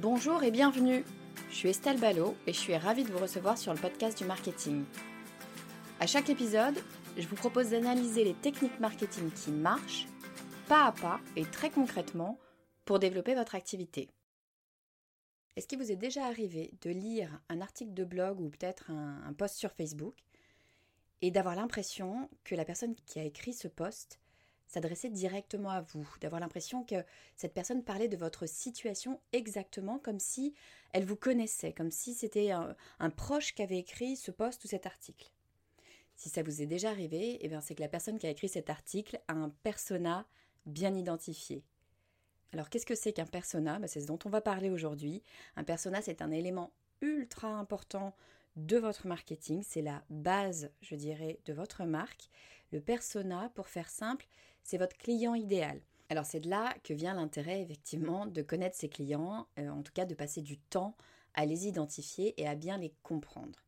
Bonjour et bienvenue. Je suis Estelle Ballot et je suis ravie de vous recevoir sur le podcast du marketing. À chaque épisode, je vous propose d'analyser les techniques marketing qui marchent, pas à pas et très concrètement, pour développer votre activité. Est-ce qu'il vous est déjà arrivé de lire un article de blog ou peut-être un, un post sur Facebook et d'avoir l'impression que la personne qui a écrit ce post s'adresser directement à vous, d'avoir l'impression que cette personne parlait de votre situation exactement comme si elle vous connaissait, comme si c'était un, proche qui avait écrit ce post ou cet article. Si ça vous est déjà arrivé, eh c'est que la personne qui a écrit cet article a un persona bien identifié. Alors qu'est-ce que c'est qu'un persona? Ben, C'est ce dont on va parler aujourd'hui. Un persona, c'est un élément ultra important de votre marketing, c'est la base, je dirais, de votre marque. Le persona, pour faire simple, c'est votre client idéal. Alors c'est de là que vient l'intérêt effectivement de connaître ses clients, euh, en tout cas de passer du temps à les identifier et à bien les comprendre.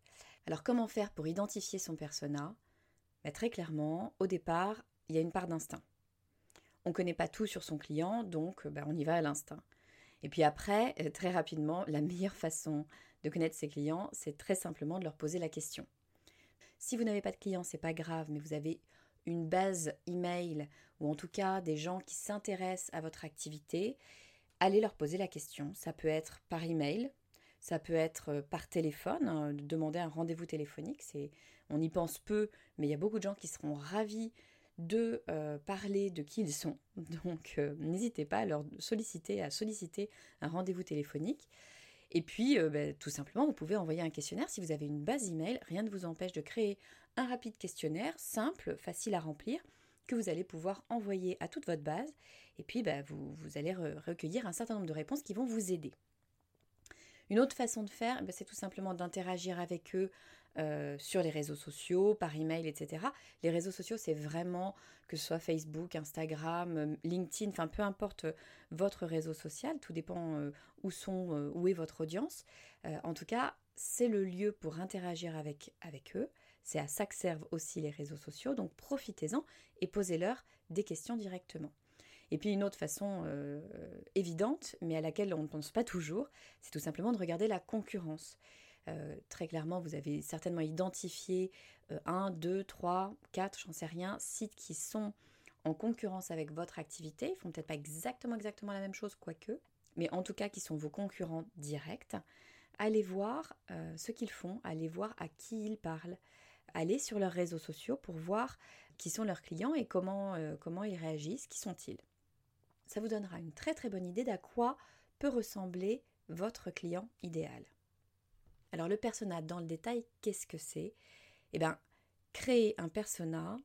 Alors comment faire pour identifier son persona? Bah, Très clairement, au départ, il y a une part d'instinct. On ne connaît pas tout sur son client, donc bah, on y va à l'instinct. Et puis après, euh, très rapidement, la meilleure façon de connaître ses clients, c'est très simplement de leur poser la question. Si vous n'avez pas de clients, c'est pas grave, mais vous avez une base email ou en tout cas des gens qui s'intéressent à votre activité, allez leur poser la question. Ça peut être par email, ça peut être euh, par téléphone, hein, demander un rendez-vous téléphonique. C'est, on y pense peu, mais il y a beaucoup de gens qui seront ravis de euh, parler de qui ils sont. Donc euh, n'hésitez pas à leur solliciter, à solliciter un rendez-vous téléphonique. Et puis, ben, tout simplement, vous pouvez envoyer un questionnaire. Si vous avez une base email, rien ne vous empêche de créer un rapide questionnaire simple, facile à remplir, que vous allez pouvoir envoyer à toute votre base. Et puis, bah, vous, allez recueillir un certain nombre de réponses qui vont vous aider. Une autre façon de faire, bah, c'est tout simplement d'interagir avec eux euh, sur les réseaux sociaux, par email, etc. Les réseaux sociaux, c'est vraiment que ce soit Facebook, Instagram, euh, LinkedIn, enfin peu importe euh, votre réseau social, tout dépend où sont, où est votre audience. en tout cas, c'est le lieu pour interagir avec, avec eux. C'est à ça que servent aussi les réseaux sociaux, donc profitez-en et posez-leur des questions directement. Et puis une autre façon évidente, mais à laquelle on ne pense pas toujours, c'est tout simplement de regarder la concurrence. Euh, très clairement, vous avez certainement identifié euh, un, deux, trois, quatre, j'en sais rien, sites qui sont en concurrence avec votre activité. Ils font peut-être pas exactement exactement la même chose, quoique, mais en tout cas qui sont vos concurrents directs. Allez voir ce qu'ils font, allez voir à qui ils parlent, aller sur leurs réseaux sociaux pour voir qui sont leurs clients et comment, euh, comment ils réagissent, qui sont-ils. Ça vous donnera une très très bonne idée d'à quoi peut ressembler votre client idéal. Alors le persona dans le détail, qu'est-ce que c'est? Eh bien, créer un persona,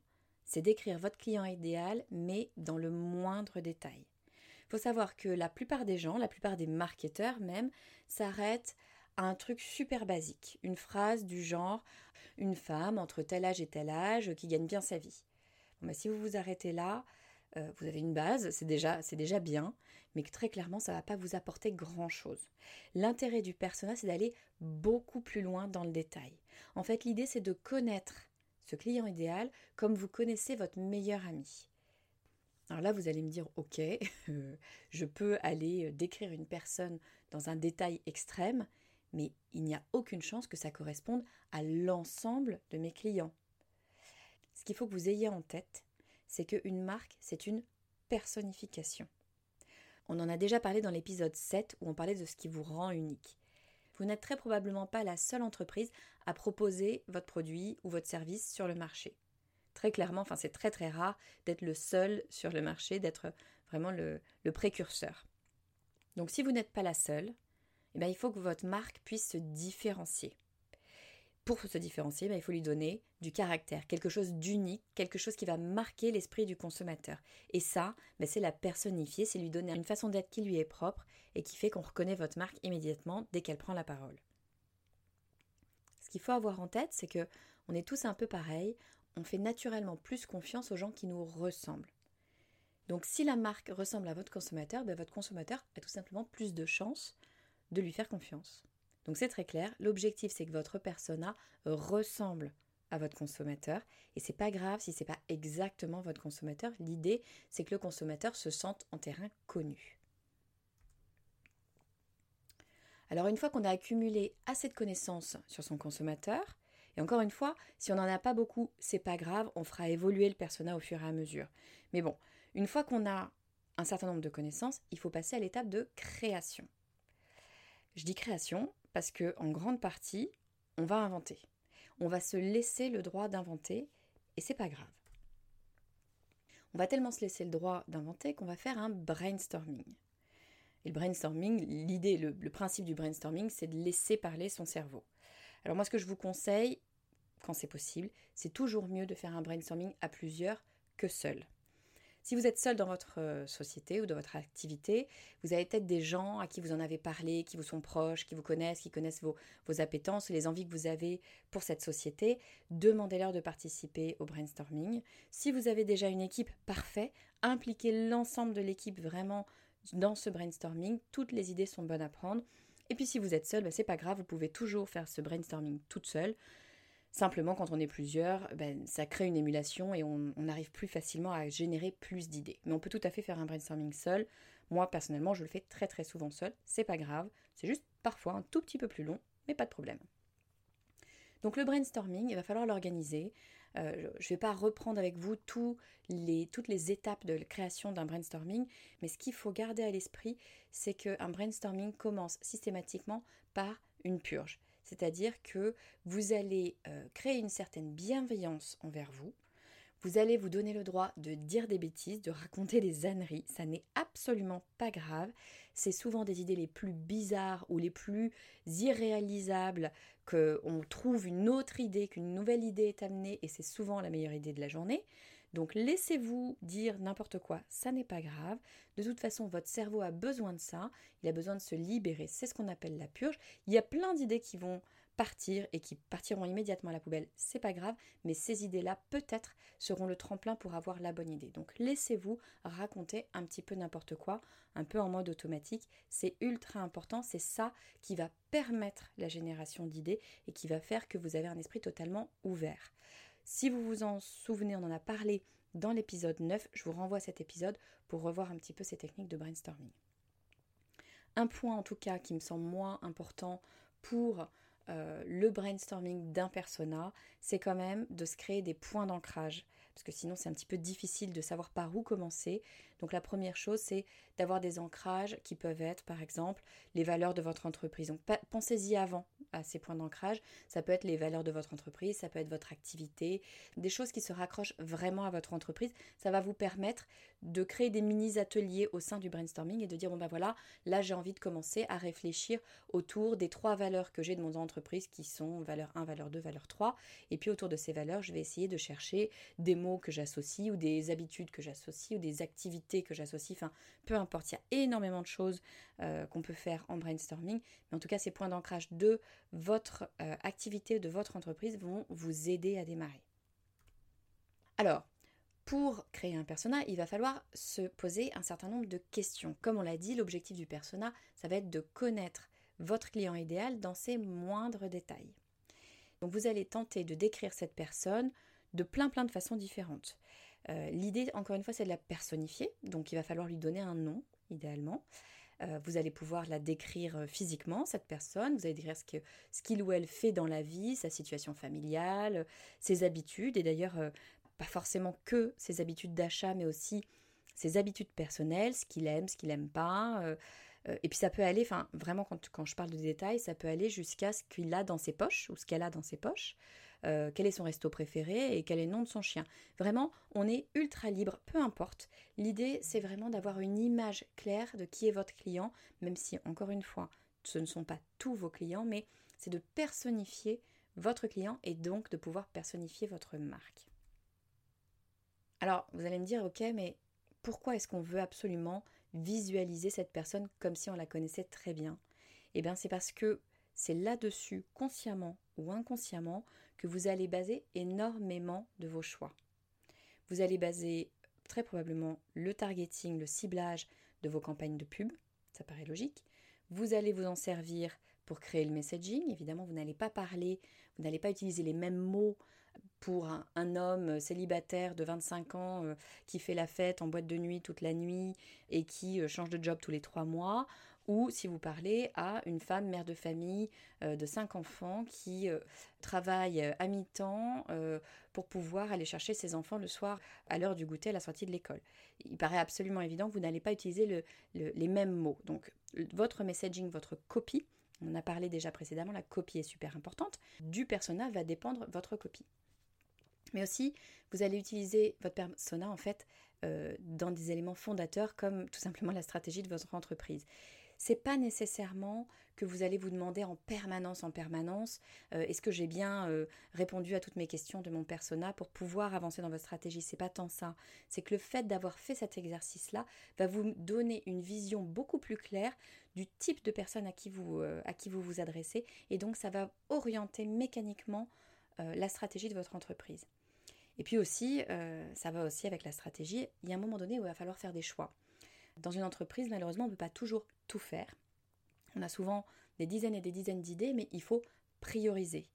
c'est décrire votre client idéal, mais dans le moindre détail. Il faut savoir que la plupart des gens, la plupart des marketeurs même, s'arrêtent à un truc super basique, une phrase du genre une femme entre tel âge et tel âge qui gagne bien sa vie. Bah, si vous vous arrêtez là, euh, vous avez une base, c'est déjà, déjà bien, mais très clairement, ça ne va pas vous apporter grand-chose. L'intérêt du persona, c'est d'aller beaucoup plus loin dans le détail. En fait, l'idée, c'est de connaître ce client idéal comme vous connaissez votre meilleur ami. Alors là, vous allez me dire, ok, je peux aller décrire une personne dans un détail extrême, mais il n'y a aucune chance que ça corresponde à l'ensemble de mes clients. Ce qu'il faut que vous ayez en tête, c'est qu'une marque, c'est une personnification. On en a déjà parlé dans l'épisode 7 où on parlait de ce qui vous rend unique. Vous n'êtes très probablement pas la seule entreprise à proposer votre produit ou votre service sur le marché. Très clairement, enfin c'est très très rare d'être le seul sur le marché, d'être vraiment le, précurseur. Donc si vous n'êtes pas la seule, eh bien, il faut que votre marque puisse se différencier pour se différencier, ben, il faut lui donner du caractère, quelque chose d'unique, quelque chose qui va marquer l'esprit du consommateur. Et ça, ben, c'est la personnifier, c'est lui donner une façon d'être qui lui est propre et qui fait qu'on reconnaît votre marque immédiatement dès qu'elle prend la parole. Ce qu'il faut avoir en tête, c'est que on est tous un peu pareils, on fait naturellement plus confiance aux gens qui nous ressemblent. Donc si la marque ressemble à votre consommateur, ben, votre consommateur a tout simplement plus de chances de lui faire confiance. Donc c'est très clair, l'objectif c'est que votre persona ressemble à votre consommateur et c'est pas grave si c'est pas exactement votre consommateur, l'idée c'est que le consommateur se sente en terrain connu. Alors une fois qu'on a accumulé assez de connaissances sur son consommateur, et encore une fois, si on n'en a pas beaucoup, c'est pas grave, on fera évoluer le persona au fur et à mesure. Mais bon, une fois qu'on a un certain nombre de connaissances, il faut passer à l'étape de création. Je dis création parce que en grande partie, on va inventer. On va se laisser le droit d'inventer et c'est pas grave. On va tellement se laisser le droit d'inventer qu'on va faire un brainstorming. Et le brainstorming, l'idée, le, le, principe du brainstorming, c'est de laisser parler son cerveau. Alors moi, ce que je vous conseille, quand c'est possible, c'est toujours mieux de faire un brainstorming à plusieurs que seul. Si vous êtes seul dans votre euh, société ou dans votre activité, vous avez peut-être des gens à qui vous en avez parlé, qui vous sont proches, qui vous connaissent, qui connaissent vos, vos appétences, les envies que vous avez pour cette société. Demandez-leur de participer au brainstorming. Si vous avez déjà une équipe, parfait. Impliquez l'ensemble de l'équipe vraiment dans ce brainstorming. Toutes les idées sont bonnes à prendre. Et puis si vous êtes seul, ben, c'est pas grave, vous pouvez toujours faire ce brainstorming toute seule. Simplement, quand on est plusieurs, ben, ça crée une émulation et on, arrive plus facilement à générer plus d'idées. Mais on peut tout à fait faire un brainstorming seul. Moi, personnellement, je le fais très souvent seul. C'est pas grave. C'est juste parfois un tout petit peu plus long, mais pas de problème. Donc le brainstorming, il va falloir l'organiser. Euh, je ne vais pas reprendre avec vous toutes les étapes de création d'un brainstorming, mais ce qu'il faut garder à l'esprit, c'est qu'un brainstorming commence systématiquement par une purge c'est-à-dire que vous allez euh, créer une certaine bienveillance envers vous, vous allez vous donner le droit de dire des bêtises, de raconter des âneries. Ça n'est absolument pas grave. C'est souvent des idées les plus bizarres ou les plus irréalisables qu'on trouve une autre idée, qu'une nouvelle idée est amenée et c'est souvent la meilleure idée de la journée. Donc laissez-vous dire n'importe quoi, ça n'est pas grave. De toute façon, votre cerveau a besoin de ça, il a besoin de se libérer, c'est ce qu'on appelle la purge. Il y a plein d'idées qui vont partir et qui partiront immédiatement à la poubelle, c'est pas grave, mais ces idées-là peut-être seront le tremplin pour avoir la bonne idée. Donc laissez-vous raconter un petit peu n'importe quoi, un peu en mode automatique, c'est ultra important, c'est ça qui va permettre la génération d'idées et qui va faire que vous avez un esprit totalement ouvert. Si vous vous en souvenez, on en a parlé dans l'épisode 9, je vous renvoie à cet épisode pour revoir un petit peu ces techniques de brainstorming. Un point en tout cas qui me semble moins important pour euh, le brainstorming d'un persona, c'est quand même de se créer des points d'ancrage, parce que sinon c'est un petit peu difficile de savoir par où commencer. Donc la première chose, c'est d'avoir des ancrages qui peuvent être, par exemple, les valeurs de votre entreprise. Donc pensez-y avant ces points d'ancrage. Ça peut être les valeurs de votre entreprise, ça peut être votre activité, des choses qui se raccrochent vraiment à votre entreprise. Ça va vous permettre de créer des mini-ateliers au sein du brainstorming et de dire, bon ben voilà, là j'ai envie de commencer à réfléchir autour des trois valeurs que j'ai de mon entreprise qui sont valeur 1, valeur 2, valeur 3. Et puis autour de ces valeurs, je vais essayer de chercher des mots que j'associe ou des habitudes que j'associe ou des activités que j'associe. Enfin, peu importe, il y a énormément de choses euh, qu'on peut faire en brainstorming. Mais en tout cas, ces points d'ancrage de votre euh, activité, de votre entreprise vont vous aider à démarrer. Alors, pour créer un persona, il va falloir se poser un certain nombre de questions. Comme on l'a dit, l'objectif du persona, ça va être de connaître votre client idéal dans ses moindres détails. Donc vous allez tenter de décrire cette personne de plein plein de façons différentes. Euh, l'idée, encore une fois, c'est de la personnifier, donc il va falloir lui donner un nom, idéalement. Euh, vous allez pouvoir la décrire euh, physiquement, cette personne. Vous allez décrire ce qu'il ou elle fait dans la vie, sa situation familiale, ses habitudes. Et d'ailleurs, pas forcément que ses habitudes d'achat, mais aussi ses habitudes personnelles, ce qu'il aime, ce qu'il n'aime pas. et puis ça peut aller, enfin vraiment quand, quand, je parle de détails, ça peut aller jusqu'à ce qu'il a dans ses poches ou ce qu'elle a dans ses poches. Euh, quel est son resto préféré et quel est le nom de son chien. Vraiment, on est ultra libre, peu importe. L'idée, c'est vraiment d'avoir une image claire de qui est votre client, même si, encore une fois, ce ne sont pas tous vos clients, mais c'est de personnifier votre client et donc de pouvoir personnifier votre marque. Alors, vous allez me dire, ok, mais pourquoi est-ce qu'on veut absolument visualiser cette personne comme si on la connaissait très bien? Eh bien, c'est parce que c'est là-dessus, consciemment ou inconsciemment, que vous allez baser énormément de vos choix. Vous allez baser très probablement le targeting, le ciblage de vos campagnes de pub, ça paraît logique. Vous allez vous en servir pour créer le messaging. Évidemment, vous n'allez pas parler, vous n'allez pas utiliser les mêmes mots pour un, homme célibataire de 25 ans euh, qui fait la fête en boîte de nuit toute la nuit et qui euh, change de job tous les trois mois, ou si vous parlez à une femme mère de famille euh, de 5 enfants qui travaille à mi-temps pour pouvoir aller chercher ses enfants le soir à l'heure du goûter à la sortie de l'école. Il paraît absolument évident que vous n'allez pas utiliser les mêmes mots. Donc votre messaging, votre copie, on a parlé déjà précédemment, la copie est super importante. Du persona va dépendre votre copie. Mais aussi, vous allez utiliser votre persona en fait euh, dans des éléments fondateurs comme tout simplement la stratégie de votre entreprise. C'est pas nécessairement que vous allez vous demander en permanence, en permanence, euh, est-ce que j'ai bien euh, répondu à toutes mes questions de mon persona pour pouvoir avancer dans votre stratégie? C'est pas tant ça. C'est que le fait d'avoir fait cet exercice-là va vous donner une vision beaucoup plus claire du type de personne à qui vous, à qui vous vous adressez, et donc ça va orienter mécaniquement la stratégie de votre entreprise. Et puis aussi, euh, ça va aussi avec la stratégie, il y a un moment donné où il va falloir faire des choix. Dans une entreprise, malheureusement, on ne peut pas toujours tout faire. On a souvent des dizaines et des dizaines d'idées, mais il faut prioriser.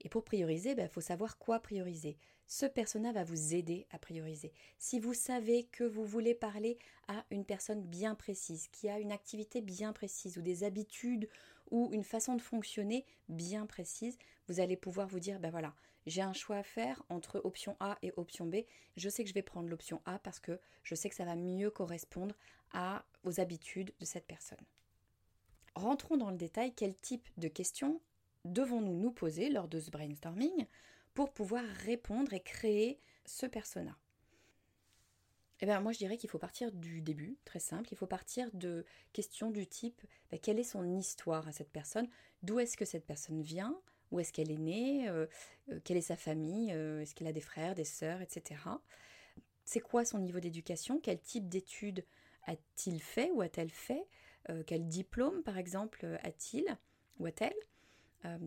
Et pour prioriser, il ben, faut savoir quoi prioriser. Ce persona va vous aider à prioriser. Si vous savez que vous voulez parler à une personne bien précise, qui a une activité bien précise, ou des habitudes, ou une façon de fonctionner bien précise, vous allez pouvoir vous dire, ben voilà, j'ai un choix à faire entre option A et option B. Je sais que je vais prendre l'option A parce que je sais que ça va mieux correspondre à, aux habitudes de cette personne. Rentrons dans le détail, quel type de questions devons-nous nous poser lors de ce brainstorming pour pouvoir répondre et créer ce persona? Eh bien, moi, je dirais qu'il faut partir du début, très simple. Il faut partir de questions du type ben, quelle est son histoire à cette personne? D'où est-ce que cette personne vient? Où est-ce qu'elle est née euh, euh, Quelle est sa famille euh, Est-ce qu'elle a des frères, des sœurs, etc. C'est quoi son niveau d'éducation? Quel type d'études a-t-il fait ou a-t-elle fait? Quel diplôme, par exemple, a-t-il ou a-t-elle?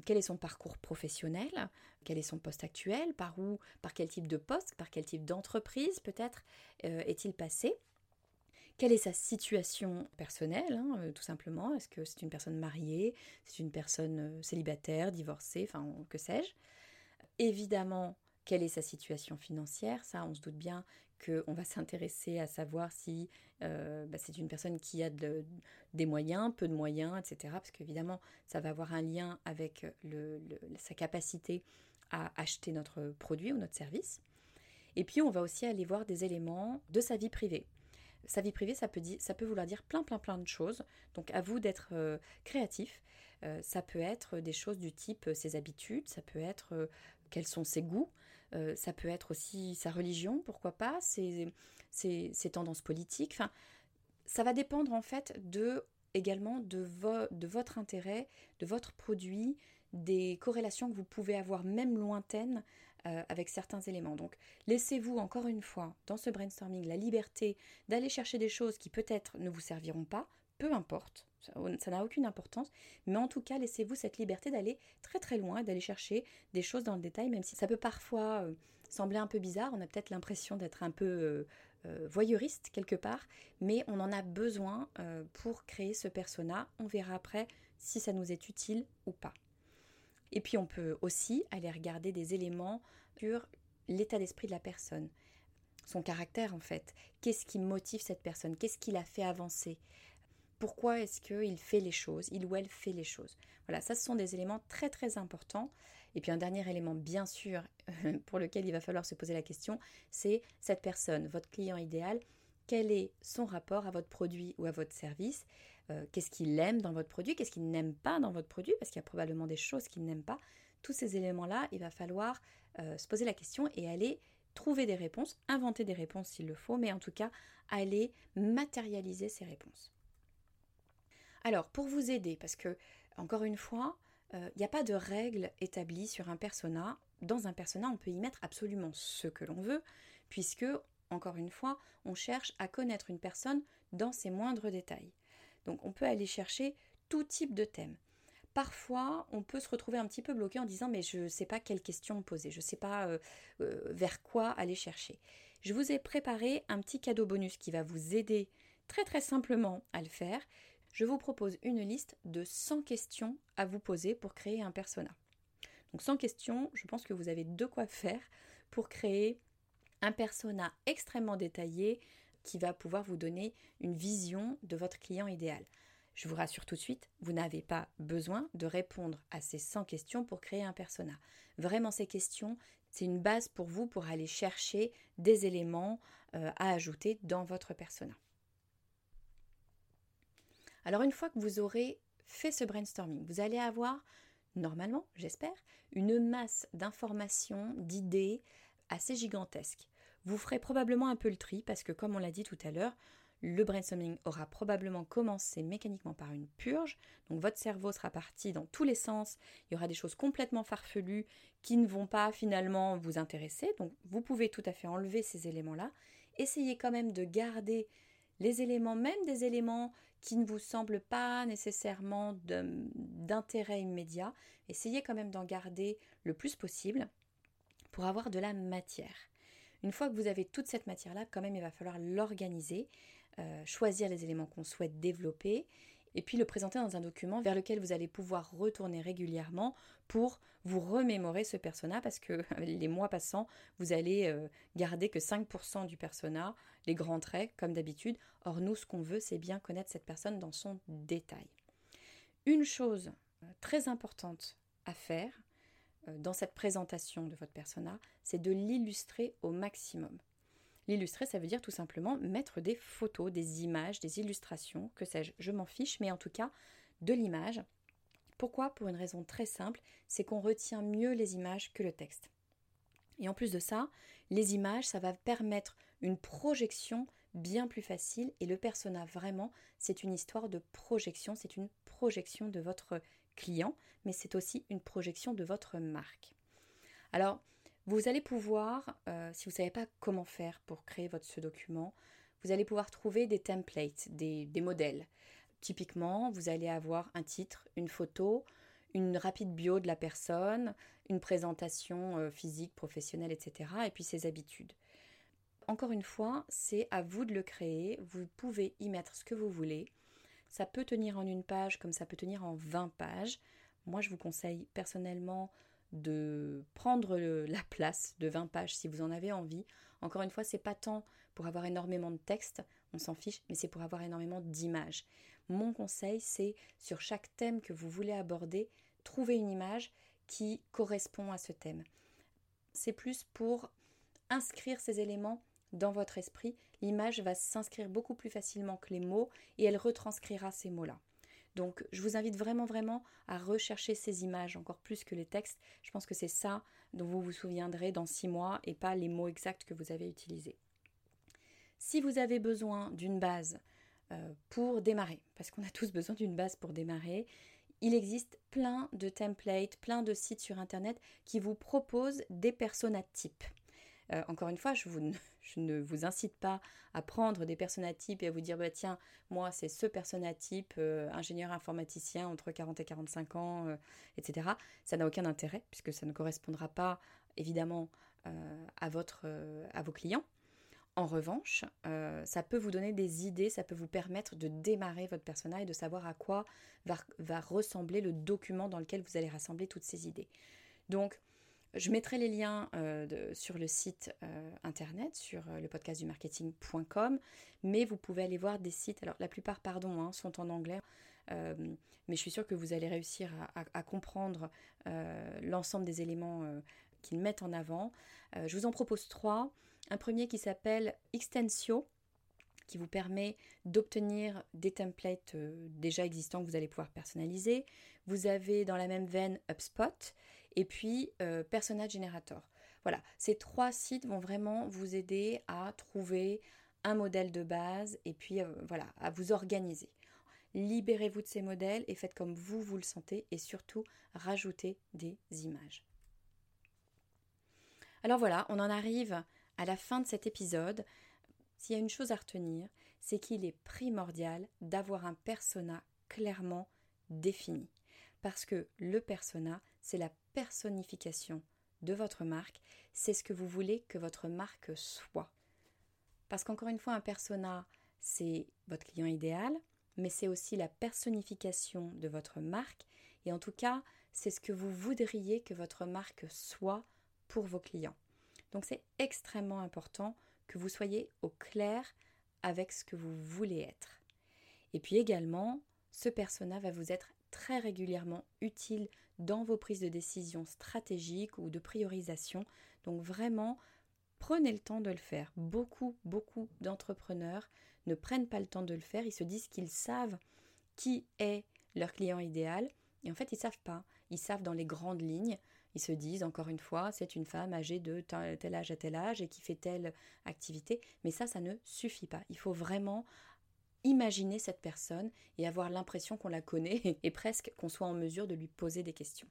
Quel est son parcours professionnel, quel est son poste actuel, par où, par quel type de poste, par quel type d'entreprise peut-être est-il passé? Quelle est sa situation personnelle, hein, euh, tout simplement? Est-ce que c'est une personne mariée? C'est une personne célibataire, divorcée, enfin, que sais-je? Évidemment, quelle est sa situation financière? Ça, on se doute bien qu'on va s'intéresser à savoir si euh, bah, c'est une personne qui a des moyens, peu de moyens, etc. Parce qu'évidemment, ça va avoir un lien avec sa capacité à acheter notre produit ou notre service. Et puis, on va aussi aller voir des éléments de sa vie privée. Sa vie privée, ça peut, ça peut vouloir dire plein, plein, plein de choses. Donc, à vous d'être euh, créatif. Euh, ça peut être des choses du type ses habitudes, ça peut être quels sont ses goûts, euh, ça peut être aussi sa religion, pourquoi pas, ses, tendances politiques. Enfin, ça va dépendre en fait de également de, de votre intérêt, de votre produit, des corrélations que vous pouvez avoir même lointaines euh, avec certains éléments. Donc laissez-vous encore une fois dans ce brainstorming la liberté d'aller chercher des choses qui peut-être ne vous serviront pas, peu importe, ça n'a aucune importance, mais en tout cas, laissez-vous cette liberté d'aller très très loin, d'aller chercher des choses dans le détail, même si ça peut parfois euh, sembler un peu bizarre, on a peut-être l'impression d'être un peu euh, voyeuriste quelque part, mais on en a besoin pour créer ce persona. On verra après si ça nous est utile ou pas. Et puis on peut aussi aller regarder des éléments sur l'état d'esprit de la personne son caractère en fait. Qu'est-ce qui motive cette personne? Qu'est-ce qui l'a fait avancer? Pourquoi est-ce qu'il fait les choses, il ou elle fait les choses? Voilà, ça ce sont des éléments très très importants. Et puis un dernier élément bien sûr pour lequel il va falloir se poser la question, c'est cette personne, votre client idéal, quel est son rapport à votre produit ou à votre service, euh, qu'est-ce qu'il aime dans votre produit, qu'est-ce qu'il n'aime pas dans votre produit, parce qu'il y a probablement des choses qu'il n'aime pas. Tous ces éléments-là, il va falloir euh, se poser la question et aller trouver des réponses, inventer des réponses s'il le faut, mais en tout cas aller matérialiser ces réponses. Alors, pour vous aider, parce que, encore une fois, euh, il n'y a pas de règle établie sur un persona. Dans un persona, on peut y mettre absolument ce que l'on veut, puisque, encore une fois, on cherche à connaître une personne dans ses moindres détails. Donc, on peut aller chercher tout type de thème. Parfois, on peut se retrouver un petit peu bloqué en disant mais je ne sais pas quelle question poser, je ne sais pas euh, euh, vers quoi aller chercher. Je vous ai préparé un petit cadeau bonus qui va vous aider très très simplement à le faire je vous propose une liste de 100 questions à vous poser pour créer un persona. Donc 100 questions, je pense que vous avez de quoi faire pour créer un persona extrêmement détaillé qui va pouvoir vous donner une vision de votre client idéal. Je vous rassure tout de suite, vous n'avez pas besoin de répondre à ces 100 questions pour créer un persona. Vraiment, ces questions, c'est une base pour vous pour aller chercher des éléments euh, à ajouter dans votre persona. Alors une fois que vous aurez fait ce brainstorming, vous allez avoir, normalement, j'espère, une masse d'informations, d'idées assez gigantesques. Vous ferez probablement un peu le tri parce que comme on l'a dit tout à l'heure, le brainstorming aura probablement commencé mécaniquement par une purge, donc votre cerveau sera parti dans tous les sens, il y aura des choses complètement farfelues qui ne vont pas finalement vous intéresser, donc vous pouvez tout à fait enlever ces éléments-là, essayez quand même de garder les éléments, même des éléments qui ne vous semblent pas nécessairement d'intérêt immédiat, essayez quand même d'en garder le plus possible pour avoir de la matière. Une fois que vous avez toute cette matière-là, quand même, il va falloir l'organiser, euh, choisir les éléments qu'on souhaite développer et puis le présenter dans un document vers lequel vous allez pouvoir retourner régulièrement pour vous remémorer ce persona parce que les mois passant, vous allez euh, garder que 5% du persona, les grands traits comme d'habitude. Or nous, ce qu'on veut, c'est bien connaître cette personne dans son détail. Une chose euh, très importante à faire dans cette présentation de votre persona, c'est de l'illustrer au maximum. L'illustrer, ça veut dire tout simplement mettre des photos, des images, des illustrations, que sais-je, je m'en fiche, mais en tout cas de l'image. Pourquoi? Pour une raison très simple, c'est qu'on retient mieux les images que le texte. Et en plus de ça, les images, ça va permettre une projection bien plus facile et le persona vraiment, c'est une histoire de projection, c'est une projection de votre client, mais c'est aussi une projection de votre marque. Alors, vous allez pouvoir, euh, si vous ne savez pas comment faire pour créer votre ce document, vous allez pouvoir trouver des templates, des, modèles. Typiquement, vous allez avoir un titre, une photo, une rapide bio de la personne, une présentation euh, physique, professionnelle, etc. Et puis ses habitudes. Encore une fois, c'est à vous de le créer. Vous pouvez y mettre ce que vous voulez. Ça peut tenir en une page comme ça peut tenir en 20 pages. Moi, je vous conseille personnellement de prendre la place de 20 pages si vous en avez envie. Encore une fois, c'est pas tant pour avoir énormément de texte, on s'en fiche, mais c'est pour avoir énormément d'images. Mon conseil, c'est sur chaque thème que vous voulez aborder, trouver une image qui correspond à ce thème. C'est plus pour inscrire ces éléments dans votre esprit. L'image va s'inscrire beaucoup plus facilement que les mots et elle retranscrira ces mots-là. Donc je vous invite vraiment vraiment à rechercher ces images encore plus que les textes. Je pense que c'est ça dont vous vous souviendrez dans six mois et pas les mots exacts que vous avez utilisés. Si vous avez besoin d'une base euh, pour démarrer, parce qu'on a tous besoin d'une base pour démarrer, il existe plein de templates, plein de sites sur Internet qui vous proposent des personas types. Euh, encore une fois, je, ne vous incite pas à prendre des types et à vous dire bah, tiens, moi c'est ce type, euh, ingénieur informaticien entre 40 et 45 ans, euh, etc. Ça n'a aucun intérêt puisque ça ne correspondra pas évidemment à, votre, à vos clients. En revanche, ça peut vous donner des idées, ça peut vous permettre de démarrer votre persona et de savoir à quoi va, va ressembler le document dans lequel vous allez rassembler toutes ces idées. Donc, Je mettrai les liens euh, sur le site euh, internet, sur euh, le podcast mais vous pouvez aller voir des sites, alors la plupart, pardon, hein, sont en anglais, mais je suis sûre que vous allez réussir à comprendre l'ensemble des éléments qu'ils mettent en avant. je vous en propose trois. Un premier qui s'appelle Extensio, qui vous permet d'obtenir des templates déjà existants que vous allez pouvoir personnaliser. Vous avez dans la même veine HubSpot et puis euh, Persona Generator. Voilà, ces trois sites vont vraiment vous aider à trouver un modèle de base et puis euh, voilà, à vous organiser. Libérez-vous de ces modèles et faites comme vous vous le sentez et surtout rajoutez des images. Alors voilà, on en arrive à la fin de cet épisode. S'il y a une chose à retenir, c'est qu'il est primordial d'avoir un persona clairement défini. Parce que le persona, c'est la personnification de votre marque, c'est ce que vous voulez que votre marque soit. Parce qu'encore une fois, un persona, c'est votre client idéal, mais c'est aussi la personnification de votre marque, et en tout cas, c'est ce que vous voudriez que votre marque soit pour vos clients. Donc c'est extrêmement important que vous soyez au clair avec ce que vous voulez être. Et puis également, ce persona va vous être très régulièrement utile dans vos prises de décision stratégiques ou de priorisation. Donc vraiment, prenez le temps de le faire. Beaucoup, beaucoup d'entrepreneurs ne prennent pas le temps de le faire. Ils se disent qu'ils savent qui est leur client idéal. Et en fait, ils ne savent pas. Ils savent dans les grandes lignes, ils se disent, encore une fois, c'est une femme âgée de tel âge à tel âge et qui fait telle activité. Mais ça, ça ne suffit pas. Il faut vraiment imaginer cette personne et avoir l'impression qu'on la connaît et presque qu'on soit en mesure de lui poser des questions.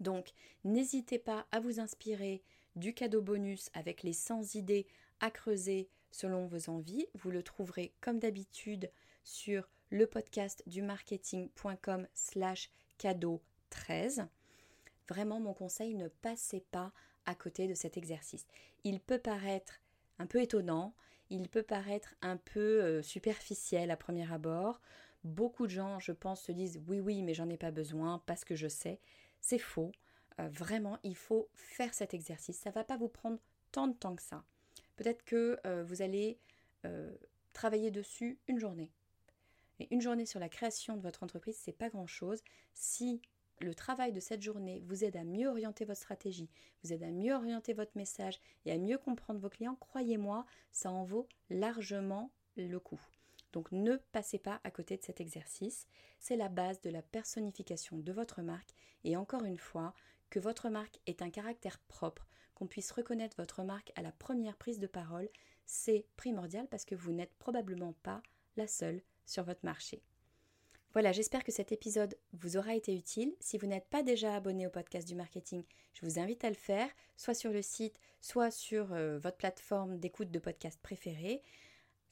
Donc, n'hésitez pas à vous inspirer du cadeau bonus avec les 100 idées à creuser selon vos envies. Vous le trouverez comme d'habitude sur le podcast du marketing.com slash cadeau 13. Vraiment, mon conseil, ne passez pas à côté de cet exercice. Il peut paraître un peu étonnant, il peut paraître un peu euh, superficiel à premier abord. Beaucoup de gens, je pense, se disent oui, oui, mais j'en ai pas besoin parce que je sais. C'est faux. Euh, vraiment, il faut faire cet exercice. Ça ne va pas vous prendre tant de temps que ça. Peut-être que euh, vous allez travailler dessus une journée. Et une journée sur la création de votre entreprise, c'est pas grand chose. Si le travail de cette journée vous aide à mieux orienter votre stratégie, vous aide à mieux orienter votre message et à mieux comprendre vos clients, croyez-moi, ça en vaut largement le coup. Donc ne passez pas à côté de cet exercice. C'est la base de la personnification de votre marque et encore une fois, que votre marque ait un caractère propre, qu'on puisse reconnaître votre marque à la première prise de parole, c'est primordial parce que vous n'êtes probablement pas la seule sur votre marché. Voilà, j'espère que cet épisode vous aura été utile. Si vous n'êtes pas déjà abonné au podcast du marketing, je vous invite à le faire, soit sur le site, soit sur euh, votre plateforme d'écoute de podcast préférée.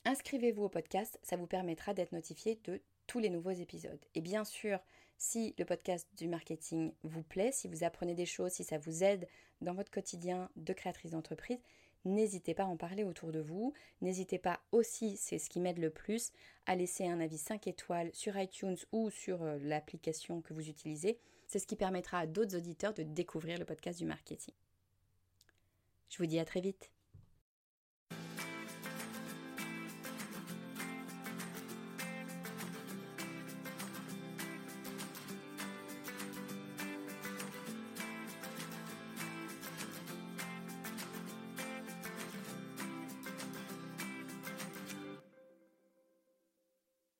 Inscrivez-vous au podcast, ça vous permettra d'être notifié de tous les nouveaux épisodes. Et bien sûr, si le podcast du marketing vous plaît, si vous apprenez des choses, si ça vous aide dans votre quotidien de créatrice d'entreprise, n'hésitez pas à en parler autour de vous. N'hésitez pas aussi, c'est ce qui m'aide le plus, à laisser un avis 5 étoiles sur iTunes ou sur euh, l'application que vous utilisez. C'est ce qui permettra à d'autres auditeurs de découvrir le podcast du marketing. Je vous dis à très vite.